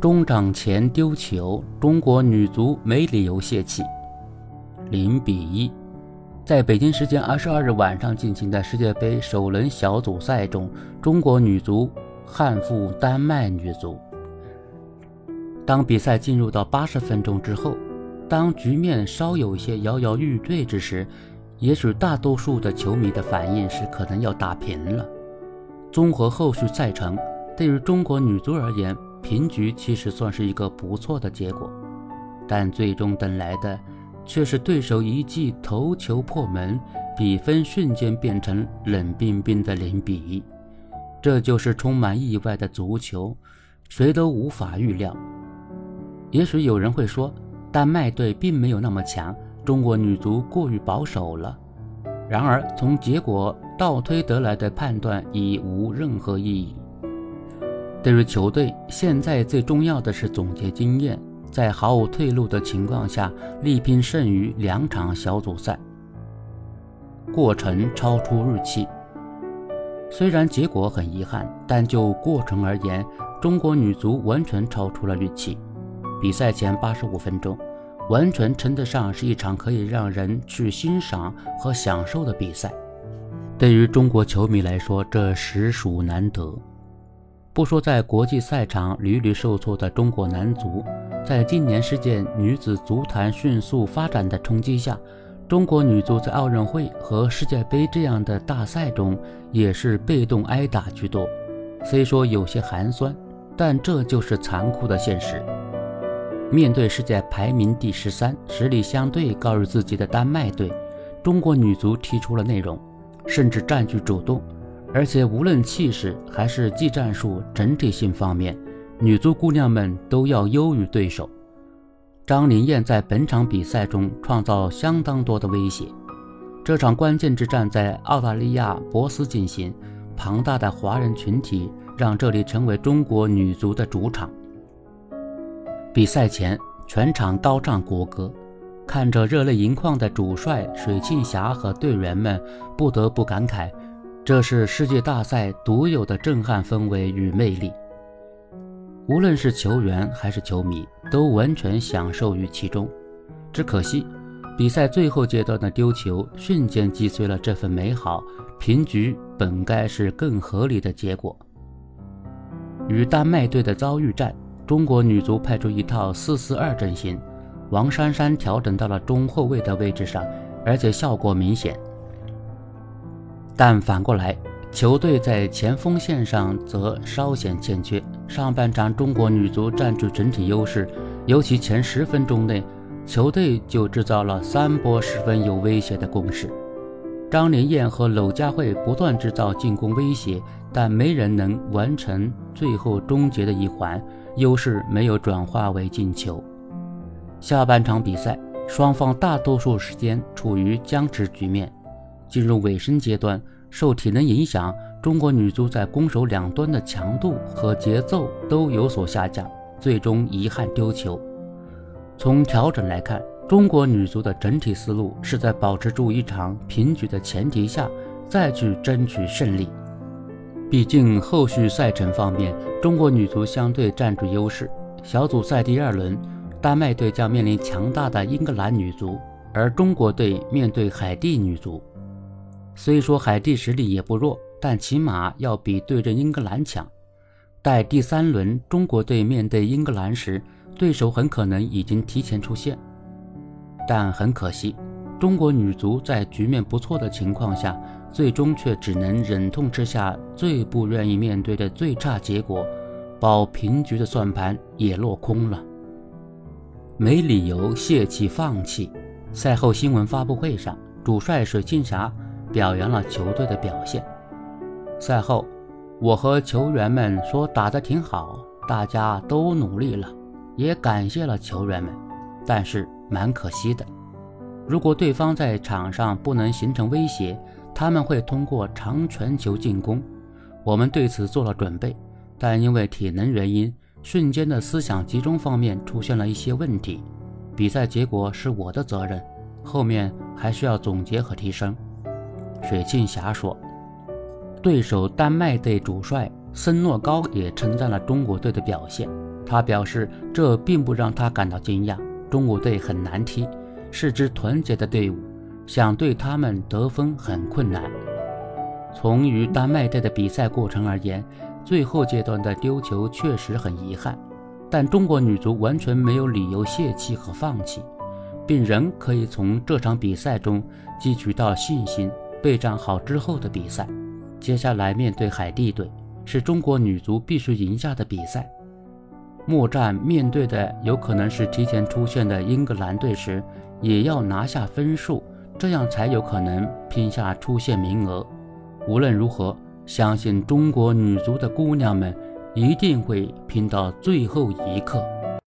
中场前丢球，中国女足没理由泄气。零比一，在北京时间二十二日晚上进行的世界杯首轮小组赛中，中国女足憾负丹麦女足。当比赛进入到八十分钟之后，当局面稍有些摇摇欲坠之时，也许大多数的球迷的反应是可能要打平了。综合后续赛程，对于中国女足而言，平局其实算是一个不错的结果。但最终等来的。却是对手一记头球破门，比分瞬间变成冷冰冰的零比一。这就是充满意外的足球，谁都无法预料。也许有人会说，丹麦队并没有那么强，中国女足过于保守了。然而，从结果倒推得来的判断已无任何意义。对于球队，现在最重要的是总结经验。在毫无退路的情况下，力拼剩余两场小组赛，过程超出预期。虽然结果很遗憾，但就过程而言，中国女足完全超出了预期。比赛前八十五分钟，完全称得上是一场可以让人去欣赏和享受的比赛。对于中国球迷来说，这实属难得。不说在国际赛场屡屡受挫的中国男足。在今年世界女子足坛迅速发展的冲击下，中国女足在奥运会和世界杯这样的大赛中也是被动挨打居多。虽说有些寒酸，但这就是残酷的现实。面对世界排名第十三、实力相对高于自己的丹麦队，中国女足提出了内容，甚至占据主动，而且无论气势还是技战术整体性方面。女足姑娘们都要优于对手。张琳艳在本场比赛中创造相当多的威胁。这场关键之战在澳大利亚博斯进行，庞大的华人群体让这里成为中国女足的主场。比赛前，全场高唱国歌，看着热泪盈眶的主帅水庆霞和队员们，不得不感慨，这是世界大赛独有的震撼氛围与魅力。无论是球员还是球迷，都完全享受于其中。只可惜，比赛最后阶段的丢球瞬间击碎了这份美好。平局本该是更合理的结果。与丹麦队的遭遇战，中国女足派出一套四四二阵型，王珊珊调整到了中后卫的位置上，而且效果明显。但反过来，球队在前锋线上则稍显欠缺。上半场，中国女足占据整体优势，尤其前十分钟内，球队就制造了三波十分有威胁的攻势。张琳艳和娄佳慧不断制造进攻威胁，但没人能完成最后终结的一环，优势没有转化为进球。下半场比赛，双方大多数时间处于僵持局面，进入尾声阶段，受体能影响。中国女足在攻守两端的强度和节奏都有所下降，最终遗憾丢球。从调整来看，中国女足的整体思路是在保持住一场平局的前提下，再去争取胜利。毕竟后续赛程方面，中国女足相对占据优势。小组赛第二轮，丹麦队将面临强大的英格兰女足，而中国队面对海地女足。虽说海地实力也不弱。但起码要比对阵英格兰强。待第三轮中国队面对英格兰时，对手很可能已经提前出现。但很可惜，中国女足在局面不错的情况下，最终却只能忍痛吃下最不愿意面对的最差结果，保平局的算盘也落空了。没理由泄气放弃。赛后新闻发布会上，主帅水庆霞表扬了球队的表现。赛后，我和球员们说打得挺好，大家都努力了，也感谢了球员们。但是蛮可惜的，如果对方在场上不能形成威胁，他们会通过长传球进攻。我们对此做了准备，但因为体能原因，瞬间的思想集中方面出现了一些问题。比赛结果是我的责任，后面还需要总结和提升。水庆霞说。对手丹麦队主帅森诺高也称赞了中国队的表现，他表示，这并不让他感到惊讶。中国队很难踢，是支团结的队伍，想对他们得分很困难。从与丹麦队的比赛过程而言，最后阶段的丢球确实很遗憾，但中国女足完全没有理由泄气和放弃，并仍可以从这场比赛中汲取到信心。备战好之后的比赛，接下来面对海地队，是中国女足必须赢下的比赛。末战面对的有可能是提前出现的英格兰队时，也要拿下分数，这样才有可能拼下出线名额。无论如何，相信中国女足的姑娘们一定会拼到最后一刻。